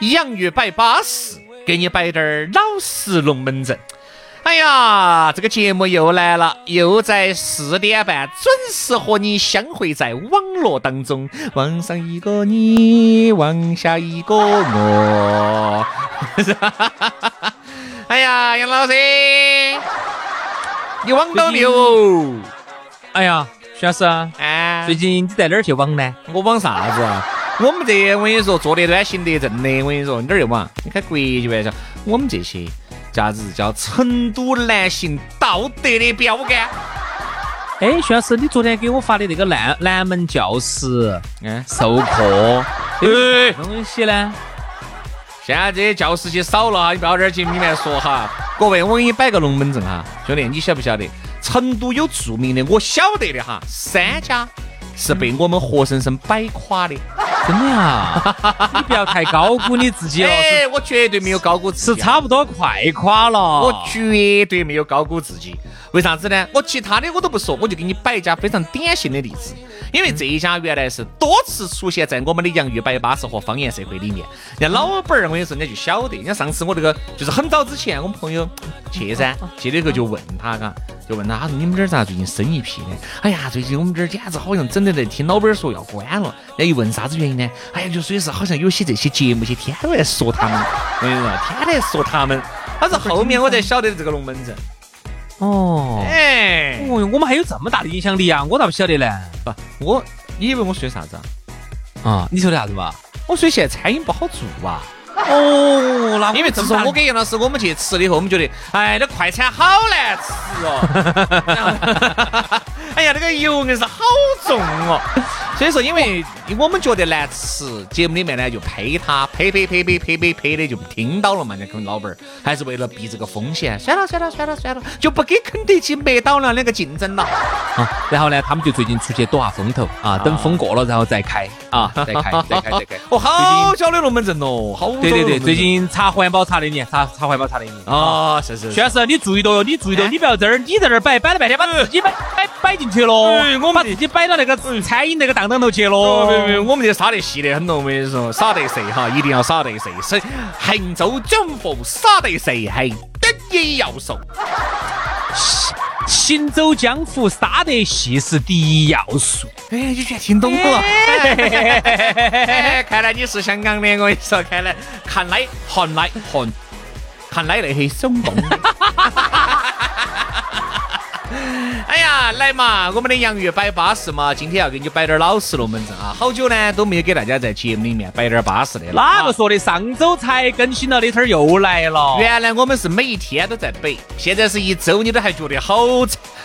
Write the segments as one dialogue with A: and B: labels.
A: 洋芋摆巴士，给你摆点儿老实龙门阵。哎呀，这个节目又来了，又在四点半准时和你相会在网络当中。网上一个你，网下一个我。哎呀，杨老师，你网到没有？
B: 哎呀，徐老师，
A: 哎，
B: 最近你在哪儿去网呢？
A: 我网啥子啊？我们这我跟你说，做得端，行得正的。我跟你说，你哪儿去网？你开国际玩笑，我们这些。啥子叫成都男性道德的标杆？
B: 哎，徐老师，你昨天给我发的那个南南门教室，嗯，授课，哎，东西呢？
A: 现在这些教师些少了哈，你不要在节目里面说哈。各位，我给你摆个龙门阵哈，兄弟，你晓不晓得？成都有著名的，我晓得的哈，三家是被我们活生生摆垮的。
B: 真的呀？你不要太高估你自己了。
A: 哎，我绝对没有高估自
B: 己，是差不多快垮了。
A: 我绝对没有高估自己。为啥子呢？我其他的我都不说，我就给你摆一家非常典型的例子。因为这一家原来是多次出现在我们的洋芋摆巴士和方言社会里面。人家老板儿，我跟你说，人家就晓得。人家上次我这个就是很早之前，我们朋友去噻，去了以后就问他，嘎，就问他，他说你们这儿咋最近生意屁呢？哎呀，最近我们这儿简直好像整的在听老板儿说要关了。人家一问啥子原因呢？哎呀，就属于是好像有些这些节目些天天在说他们，我跟你说，天天说他们。他是后面我才晓得这个龙门阵。
B: 哦，哎，哦哟，我们还有这么大的影响力啊！我咋不晓得呢？
A: 不，我，你以为我说的啥子啊？
B: 啊，你说的啥子嘛？
A: 我说现在餐饮不好做啊。
B: 哦，那
A: 因为自从我跟杨老师我们去吃了以后，我们觉得，哎，那快餐好难吃哦。哎呀，那个油硬是好重哦。所以说，因为我们觉得难吃，节目里面呢就呸他，呸呸呸呸呸呸呸的就听到了嘛。那跟老板儿还是为了避这个风险，算了算了算了算了，就不给肯德基、麦当劳那个竞争了。啊，
B: 然后呢，他们就最近出去躲下风头啊，等风过了然后再开啊，再开再开再开。
A: 哦，好小的龙门阵哦，好
B: 对对对，最近查环保查的你，查查环保查的你。
A: 啊，是是。
B: 徐老师，你注意到哟，你注意到，你不要在这儿，你在这儿摆摆了半天，把自己摆摆摆进去了，我把自己摆到那个餐饮那个档。当头去了，
A: 我们这杀得细得很咯，我跟你说，杀得细哈，一定要杀得细，是杭州江湖杀得细，还等也要说，
B: 行走江湖杀得细是第一要素。
A: 哎，你居然听懂了？看来你是香港的，我跟你说，看来，看来，看来，看，看来那些松动。来嘛，我们的洋芋摆巴适嘛，今天要给你摆点老实龙门阵啊！好久呢都没有给大家在节目里面摆点巴适的了。
B: 哪个说的？上周才更新了，那天儿又来了。
A: 原来我们是每一天都在摆，现在是一周你都还觉得好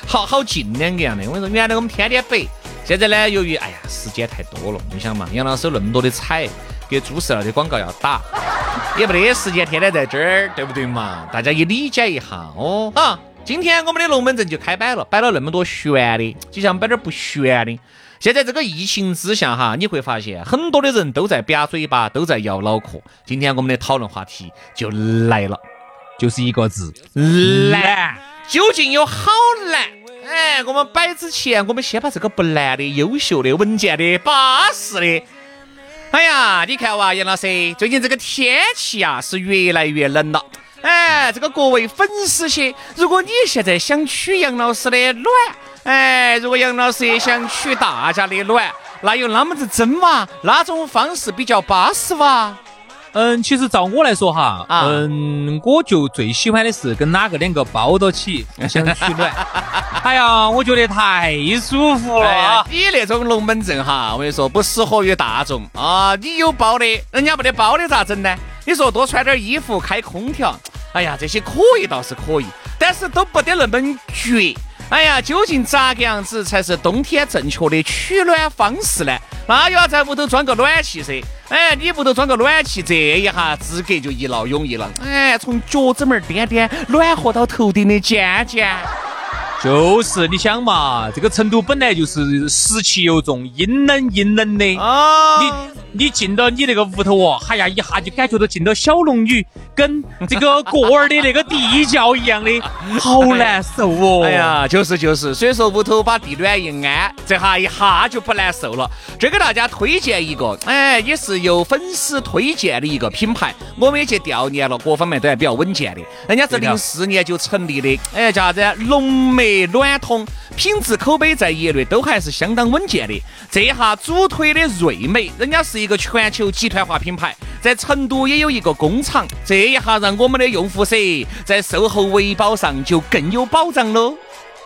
A: 好好近两个样的。我跟你说，原来我们天天摆，现在呢，由于哎呀时间太多了，你想嘛，杨老师有那么多的彩，给朱四儿的广告要打，也没得时间天天在这儿，对不对嘛？大家也理解一下哦，啊。今天我们的龙门阵就开摆了，摆了那么多悬的，就想摆点不悬的。现在这个疫情之下哈，你会发现很多的人都在瘪嘴巴，都在摇脑壳。今天我们的讨论话题就来了，
B: 就是一个字
A: 难。究竟有好难？哎，我们摆之前，我们先把这个不难的、优秀的、稳健的、巴适的。哎呀，你看哇，杨老师，最近这个天气啊是越来越冷了。哎，这个各位粉丝些，如果你现在想取杨老师的卵，哎，如果杨老师也想取大家的卵，那有那么子争嘛？哪种方式比较巴适哇？
B: 嗯，其实照我来说哈，嗯，我就最喜欢的是跟哪个两个抱到起想取暖。哎呀，我觉得太舒服了。
A: 你那种龙门阵哈，我跟你说不适合于大众啊。你有包的，人家没得包的咋整呢？你说多穿点衣服，开空调，哎呀，这些可以倒是可以，但是都不得那么绝。哎呀，究竟咋个样子才是冬天正确的取暖方式呢？那又要在屋头装个暖气噻。哎，你屋头装个暖气，这一下资格就一劳永逸了。哎，从脚趾门颠颠暖和到头顶的尖尖。
B: 就是你想嘛，这个成都本来就是湿气又重、阴冷阴冷的啊。你你进到你那个屋头哦，哎呀，一下就感觉到进到小龙女跟这个过儿的那个地窖一样的，好难受哦。
A: 哎呀，就是就是，所以说屋头把地暖一安，这下一下就不难受了。这给大家推荐一个，哎，也是由粉丝推荐的一个品牌，我们也去调研了，各方面都还比较稳健的。人家是零四年就成立的，哎，叫啥子？龙梅。暖通品质口碑在业内都还是相当稳健的。这一下主推的瑞美，人家是一个全球集团化品牌，在成都也有一个工厂。这一下让我们的用户噻，在售后维保上就更有保障喽。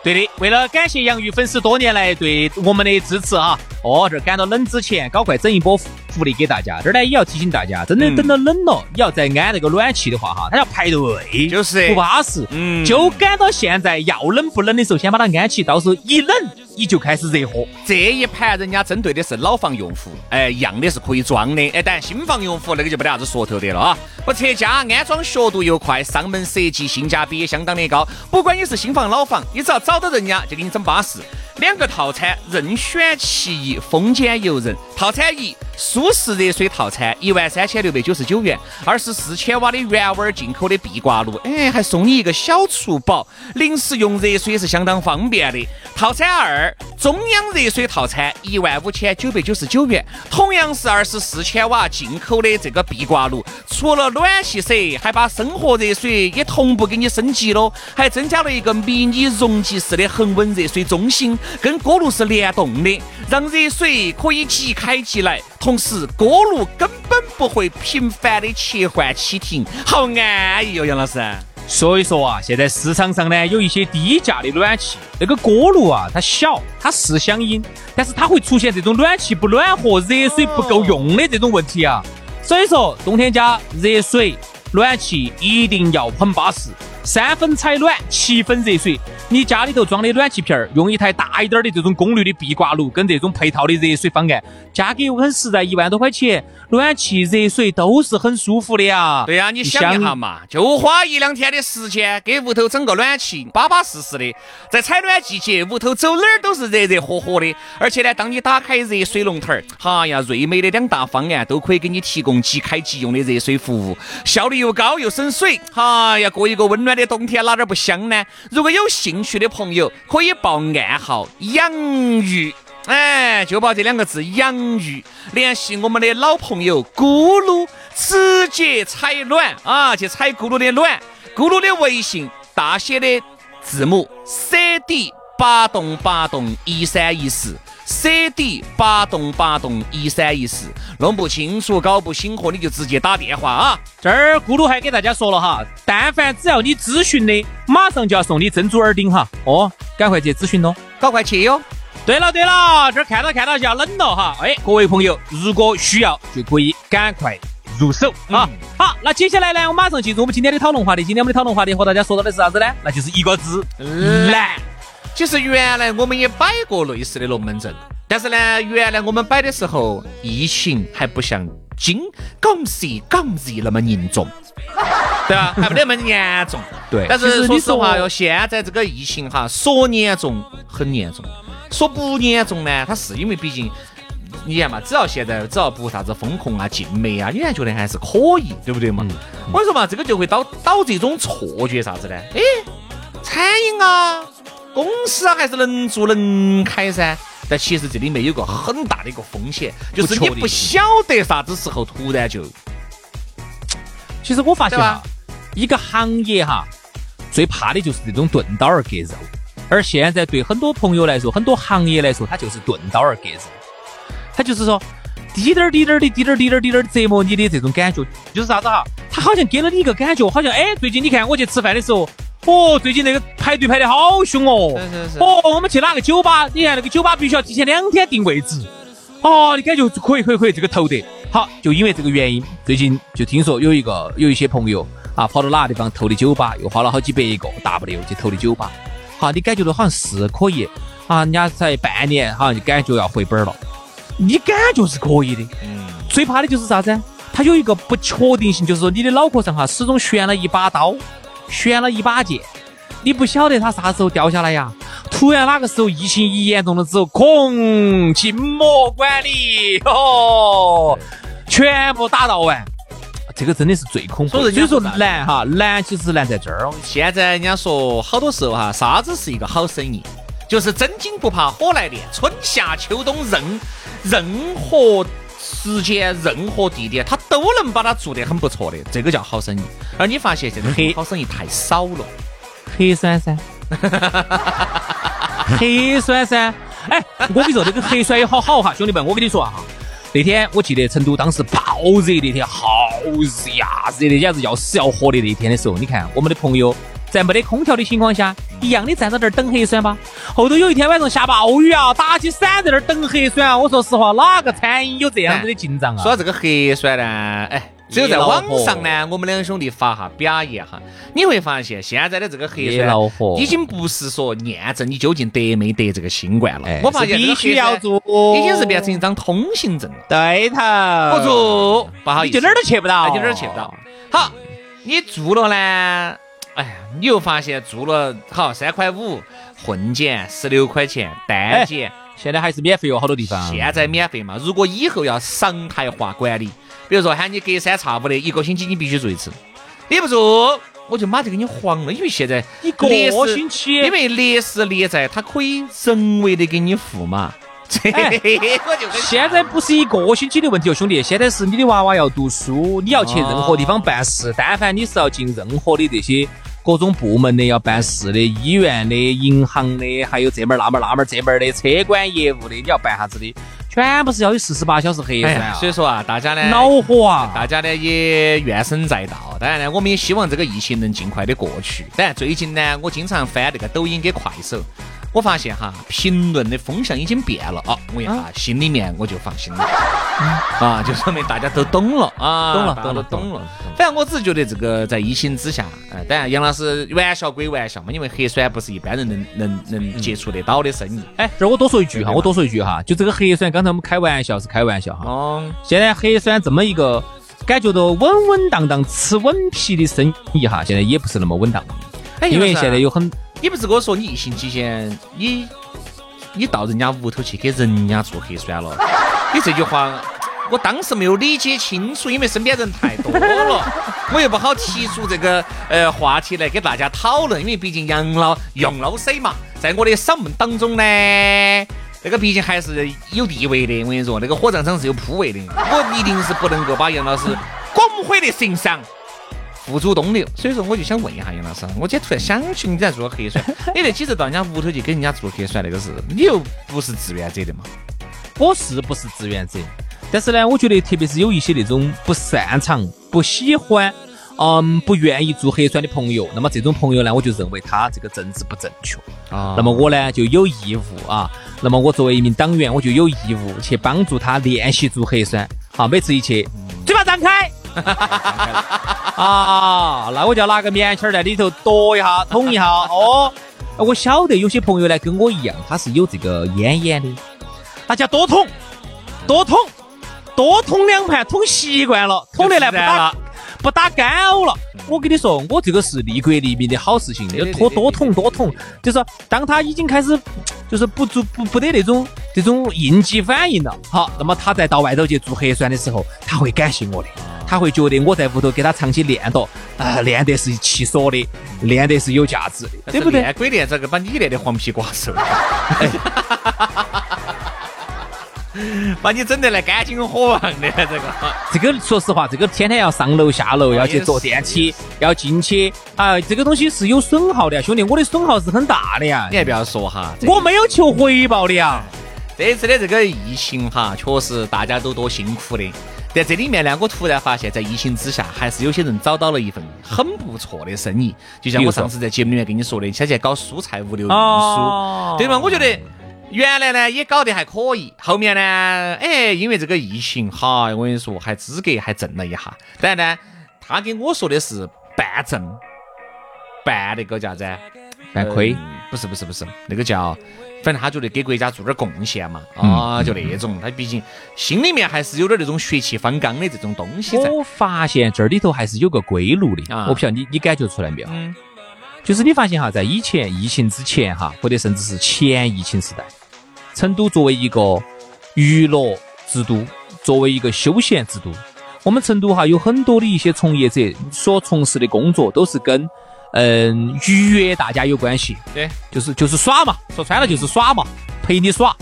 B: 对的，为了感谢洋芋粉丝多年来对我们的支持啊，哦，这赶到冷之前，搞快整一波福利给大家。这儿呢也要提醒大家，真的等到冷了，你要再安那个暖气的话哈，它要排队，
A: 就是
B: 不巴适。嗯，就赶到现在，要冷不冷的时候，先把它安起，到时候一冷。你就开始热火，
A: 这一盘人家针对的是老房用户，哎，样的是可以装的，哎，但新房用户那个就没得啥子说头的了啊。不拆家，安装速度又快，上门设计性价比也相当的高。不管你是新房老房，你只要找到人家，就给你整巴适。两个套餐任选其一，风间游人。套餐一，舒适热水套餐，一万三千六百九十九元，二十四千瓦的原味进口的壁挂炉，哎，还送你一个小厨宝，临时用热水是相当方便的。套餐二，中央热水套餐，一万五千九百九十九元，同样是二十四千瓦进口的这个壁挂炉，除了暖气噻，还把生活热水也同步给你升级了，还增加了一个迷你容积式的恒温热水中心。跟锅炉是联动的，让热水可以即开即来，同时锅炉根本不会频繁的切换启停，好安逸哟，杨老师。
B: 所以说啊，现在市场上呢有一些低价的暖气，那个锅炉啊它小，它是响应，但是它会出现这种暖气不暖和、热水不够用的这种问题啊。所以说冬天家热水暖气一定要很巴适。三分采暖，七分热水。你家里头装的暖气片儿，用一台大一点的这种功率的壁挂炉，跟这种配套的热水方案，价格又很实在，一万多块钱，暖气、热水都是很舒服的呀。
A: 对呀，你想一下嘛，就花一两天的时间，给屋头整个暖气，巴巴适适的。在采暖季节，屋头走哪儿都是热热火火的。而且呢，当你打开热水龙头儿，哈呀，瑞美的两大方案都可以给你提供即开即用的热水服务，效率又高又省水。哈呀，过一个温暖。的冬天哪点不香呢？如果有兴趣的朋友，可以报暗号“养鱼”，哎，就报这两个字“养鱼”，联系我们的老朋友咕噜，直接采暖啊，去采咕噜的暖。咕噜的微信大写的字母 C D 八栋八栋一三一四。C D 八栋八栋一三一四，弄不清楚搞不醒活，你就直接打电话啊！
B: 这儿咕噜还给大家说了哈，但凡只要你咨询的，马上就要送你珍珠耳钉哈！哦，赶快去咨询喽，
A: 赶快去哟！
B: 对了对了，这儿看到看到就要冷了哈！哎，各位朋友，如果需要就可以赶快入手啊！好，那接下来呢，我马上进入我们今天的讨论话题。今天我们的讨论话题和大家说到的是啥子呢？那就是一个字，懒。
A: 其实原来我们也摆过类似的龙门阵，但是呢，原来我们摆的时候，疫情还不像今港市港日那么严重，对吧？还不得那么严重。
B: 对。
A: 但是说实话哟，现在这个疫情哈，说严重很严重，说不严重呢，它是因为毕竟，你看嘛，只要现在只要不啥子风控啊、禁媒啊，你还觉得还是可以，对不对嘛？我跟你说嘛，这个就会导导致一种错觉，啥子呢？哎，餐饮啊。公司啊，还是能做能开噻，但其实这里面有个很大的一个风险，就是你不晓得啥子时候突然就。
B: 其实我发现啊，一个行业哈，最怕的就是这种钝刀儿割肉，而现在对很多朋友来说，很多行业来说，它就是钝刀儿割肉，它就是说滴点儿滴点儿的滴点儿滴点儿滴点儿折磨你的这种感觉，就是啥子哈？他好像给了你一个感觉，好像哎，最近你看我去吃饭的时候。哦，最近那个排队排的好凶
A: 哦！是是是。哦，
B: 我们去哪个酒吧？你看那个酒吧必须要提前两天定位置。哦，你感觉可以可以可以，这个投得好。就因为这个原因，最近就听说有一个有一些朋友啊，跑到哪个地方投的酒吧，又花了好几百个 W 去投的酒吧。好，你感觉到好像是可以啊，人家才半年好像就感觉要回本了，你感觉是可以的。
A: 嗯，
B: 最怕的就是啥子？它有一个不确定性，就是说你的脑壳上哈始终悬了一把刀，悬了一把剑，你不晓得它啥时候掉下来呀。突然哪个时候疫情一严重了之后，空静默管理哦，全部打到完，这个真的是最恐怖。所以说难哈，难其实难在这儿。
A: 现在人家说好多时候哈，啥子是一个好生意？就是真金不怕火来炼，春夏秋冬任任何时间、任何地点，他都能把它做得很不错的，这个叫好生意。而你发现现在黑。好生意太少了，
B: 黑酸噻。黑酸噻，哎，我跟你说，这个黑酸也好好哈，兄弟们，我跟你说哈，那天我记得成都当时爆热那天，好热呀，热的简直要死要活的那天的时候，你看我们的朋友在没得空调的情况下，一样的站在那儿等核酸吧。后头有一天晚上下暴雨啊，打起伞在那儿等核酸啊。我说实话，哪个餐饮有这样子的进账啊？
A: 说到这个核酸呢，哎。只有在网上呢，我们两兄弟发哈表演哈，你会发现现在的这个核酸已经不是说验证你究竟得没得这个新冠了。我发现
B: 必须要做，
A: 已经是变成一张通行证了。
B: 对头，
A: 不做不好意思，
B: 就哪儿都去不到，
A: 就哪儿去不到。好，你做了呢，哎呀，你又发现做了好三块五混检十六块钱单检，
B: 现在还是免费哦，好多地方。
A: 现在免费嘛，如果以后要常态化管理。比如说喊你隔三差五的一个星期你必须做一次，你不做我就马上给你黄了，因为现在
B: 一个星期，
A: 因为劣势劣在他可以人为的给你付嘛。这
B: 现在不是一个星期的问题哦，兄弟，现在是你的娃娃要读书，你要去任何地方办事，但凡你是要进任何的这些。各种部门的要办事的，医院的、银行的，还有这门那门那门这门的车管业务的，你要办啥子的，全部是要有四十八小时核酸。
A: 所以说啊，大家呢
B: 恼火啊，
A: 大家呢也怨声载道。当然呢，我们也希望这个疫情能尽快的过去。当然最近呢，我经常翻那个抖音跟快手。我发现哈，评论的风向已经变了啊！我一下心里面我就放心了，啊，就说明大家都懂了啊，
B: 懂了，
A: 懂了懂了。反正我只是觉得这个在疫情之下，哎，当然杨老师玩笑归玩笑嘛，因为核酸不是一般人能能能接触得到的生意。
B: 哎，这儿我多说一句哈，我多说一句哈，就这个核酸，刚才我们开玩笑是开玩笑哈。哦。现在核酸这么一个感觉到稳稳当当吃稳皮的生意哈，现在也不是那么稳当，因为现在有很。
A: 你不是跟我说你疫情期间你你到人家屋头去给人家做核酸了？你这句话我当时没有理解清楚，因为身边人太多了，我又不好提出这个呃话题来给大家讨论，因为毕竟杨老杨老师嘛，在我的嗓门当中呢，那个毕竟还是有地位的。我跟你说，那个火葬场是有铺位的，我一定是不能够把杨老师光辉的形象。付诸东流，所以说我就想问一下杨老师，我今天突然想起你在做核酸，你那几次到人家屋头去给人家做核酸，那个事你又不是志愿者的嘛？
B: 我是不是志愿者？但是呢，我觉得特别是有一些那种不擅长、不喜欢、嗯，不愿意做核酸的朋友，那么这种朋友呢，我就认为他这个政治不正确啊。那么我呢就有义务啊，那么我作为一名党员，我就有义务去帮助他练习做核酸。好，每次一去，嘴巴张开。啊，那我就拿个棉签在里头躲一下，捅一下。哦，我晓得有些朋友呢跟我一样，他是有这个咽炎的，大家多捅，多捅，多捅两盘，捅习惯了，捅得来不打。不打干呕了。我跟你说，我这个是利国利民的好事情，要多多捅多捅，就是当他已经开始就是不做不不得那种这种应激反应了，好，那么他再到外头去做核酸的时候，他会感谢我的。他会觉得我在屋头给他长期练到，啊，练得是其所的，练得是有价值的，对不对？
A: 练归练，这个把你练的黄皮瓜瘦，把你整得来干劲火旺的 这个。
B: 这个说实话，这个天天要上楼下楼，要去坐电梯，要进去，啊，这个东西是有损耗的，兄弟，我的损耗是很大的呀。
A: 你还不要说哈，
B: 我没有求回报的呀。
A: 这次的这个疫情哈，确实大家都多辛苦的。在这里面呢，我突然发现，在疫情之下，还是有些人找到了一份很不错的生意。就像我上次在节目里面跟你说的，现在搞蔬菜物流运输，对吗？我觉得原来呢也搞得还可以，后面呢，哎，因为这个疫情，哈，我跟你说，还资格还挣了一下。但呢，他给我说的是半挣半那个叫啥子？
B: 半亏。
A: 不是不是不是，那个叫，反正他觉得给国家做点贡献嘛，啊，就那种，他毕竟心里面还是有点那种血气方刚的这种东西在。
B: 我发现这里头还是有个归路的，
A: 啊
B: 我不晓得你你感觉出来没有？
A: 嗯，
B: 就是你发现哈，在以前疫情之前哈，或者甚至是前疫情时代，成都作为一个娱乐之都，作为一个休闲之都，我们成都哈有很多的一些从业者所从事的工作都是跟嗯愉悦大家有关系，
A: 对，
B: 就是就是耍嘛，说穿了就是耍嘛，陪你耍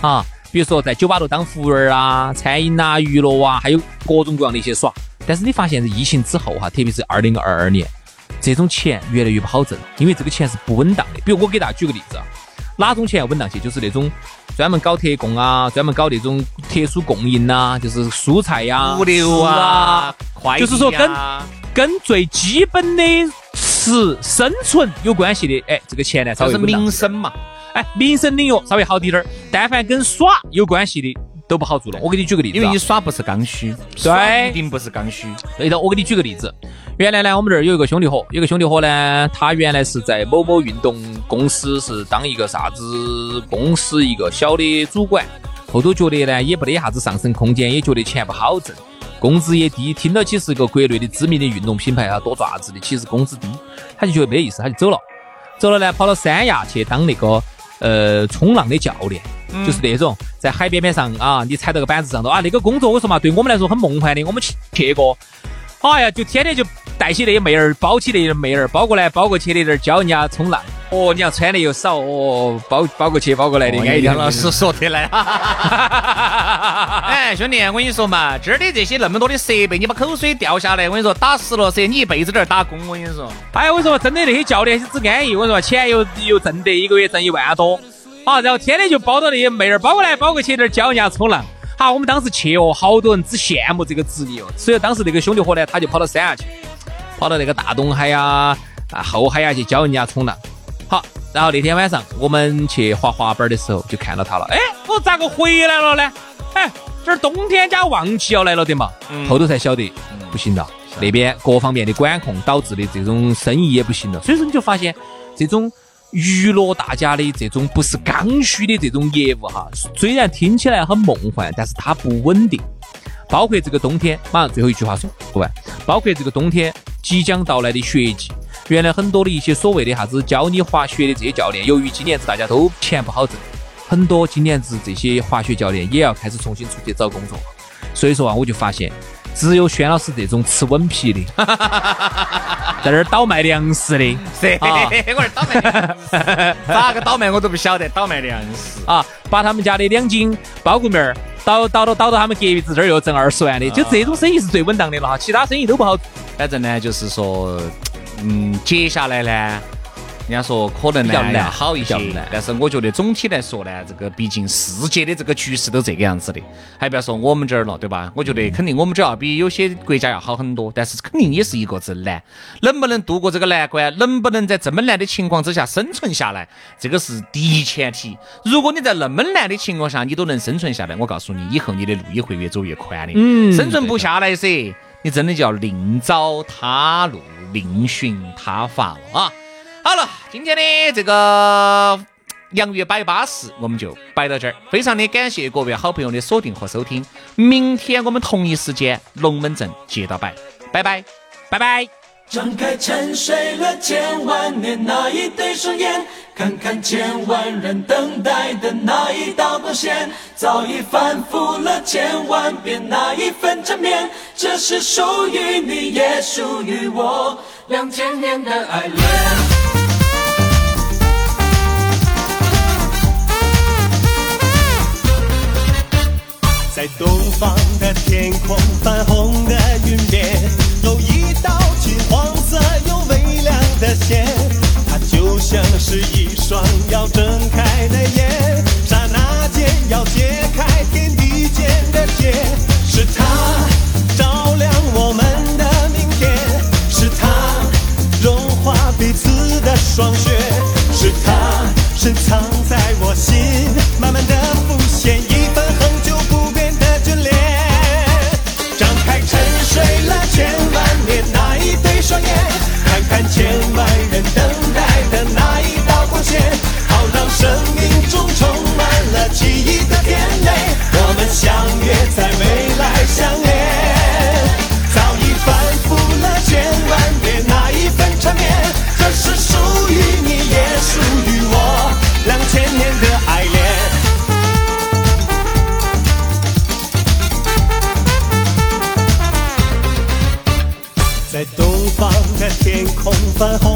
B: 啊。比如说在酒吧头当服务员啊，餐饮啊、娱乐啊，还有各种各样的一些耍。但是你发现，在疫情之后哈，特别是二零二二年，这种钱越来越不好挣，因为这个钱是不稳当的。比如我给大家举个例子啊，哪种钱稳当些？就是那种专门搞特供啊，专门搞那种特殊供应呐、就是蔬菜呀、
A: 物流啊，快递
B: 就是说跟
A: 啊
B: 跟最基本的吃生存有关系的，哎，这个钱呢稍
A: 就是
B: 微
A: 民生嘛。
B: 哎，民生领域稍微好滴点儿，但凡跟耍有关系的都不好做了。我给你举个例子、啊，
A: 因为你耍不是刚需，对一定不是刚需。
B: 对的，我给你举个例子。原来呢，我们这儿有一个兄弟伙，有个兄弟伙呢，他原来是在某某运动公司是当一个啥子公司一个小的主管，后头觉得呢也不得啥子上升空间，也觉得钱不好挣，工资也低，听到起是一个国内的知名的运动品牌啊，多爪子的，其实工资低，他就觉得没意思，他就走了。走了呢，跑到三亚去当那个呃冲浪的教练，就是那种在海边边上啊，你踩到个板子上头啊，那个工作我说嘛，对我们来说很梦幻的，我们去去过，哎呀，就天天就带起那些妹儿，包起那些妹儿，包过来包过去的，在那儿教人家冲浪。哦，你要穿的又少，哦，包包过去包过来的，安逸
A: 杨老师说的来。哎，兄弟，我跟你说嘛，今儿的这些那么多的设备，你把口水掉下来，我跟你说，打实了噻，你一辈子在这儿打工，我跟你说。
B: 哎，我说真的，那些教练只安逸，我说钱又又挣得一个月挣一万多，好，然后天天就包到那些妹儿，包过来包过去在那儿教人家冲浪。好，我们当时去哦，好多人只羡慕这个职业哦，所以当时那个兄弟伙呢，他就跑到三亚去，跑到那个大东海呀、啊后海呀去教人家冲浪。好，然后那天晚上我们去滑滑板的时候就看到他了，哎，我咋个回来了呢？哎，这儿冬天家旺季要来了的嘛，后头才晓得不行了，那边各方面的管控导致的这种生意也不行了，所以说你就发现这种娱乐大家的这种不是刚需的这种业务哈，虽然听起来很梦幻，但是它不稳定。包括这个冬天，马上最后一句话说完，包括这个冬天即将到来的雪季，原来很多的一些所谓的啥子教你滑雪的这些教练，由于今年子大家都钱不好挣，很多今年子这些滑雪教练也要开始重新出去找工作。所以说啊，我就发现，只有轩老师这种吃稳皮的，在那儿倒卖粮食的
A: 是，
B: 啊
A: 我这儿倒卖粮食，咋个倒卖我都不晓得，倒卖粮食。
B: 啊，把他们家的两斤苞谷面儿倒倒到倒到他们隔壁子这儿又挣二十万的，就这种生意是最稳当的了哈，其他生意都不好。
A: 反正呢，就是说，嗯，接下来呢，人家说可能呢
B: 比较难
A: 要好一些但是我觉得总体来说呢，这个毕竟世界的这个局势都这个样子的，还不要说我们这儿了，对吧？我觉得肯定我们这儿要比有些国家要好很多，但是肯定也是一个字难，能不能度过这个难关，能不能在这么难的情况之下生存下来，这个是第一前提。如果你在那么难的情况下你都能生存下来，我告诉你，以后你的路也会越走越宽的。
B: 嗯
A: 生存不下来噻。你真的就要另找他路，另寻他法了啊！好了，今天的这个洋芋摆巴士我们就摆到这儿，非常的感谢各位好朋友的锁定和收听，明天我们同一时间龙门阵接到摆，拜拜，拜拜。
C: 张开沉睡了千万年那一对双眼，看看千万人等待的那一道光线，早已反复了千万遍那一份缠绵，这是属于你也属于我两千年的爱恋。
D: 在东方的天空，泛红的云边，有一道金黄色又微亮的线，它就像是一双要睁开的眼，刹那间要解开天地间的结，是它照亮我们的明天，是它融化彼此的霜雪，是它深藏在我心，慢慢的在未来相恋，早已反复了千万遍，那一份缠绵，这是属于你也属于我？两千年的爱恋，在东方的天空泛红。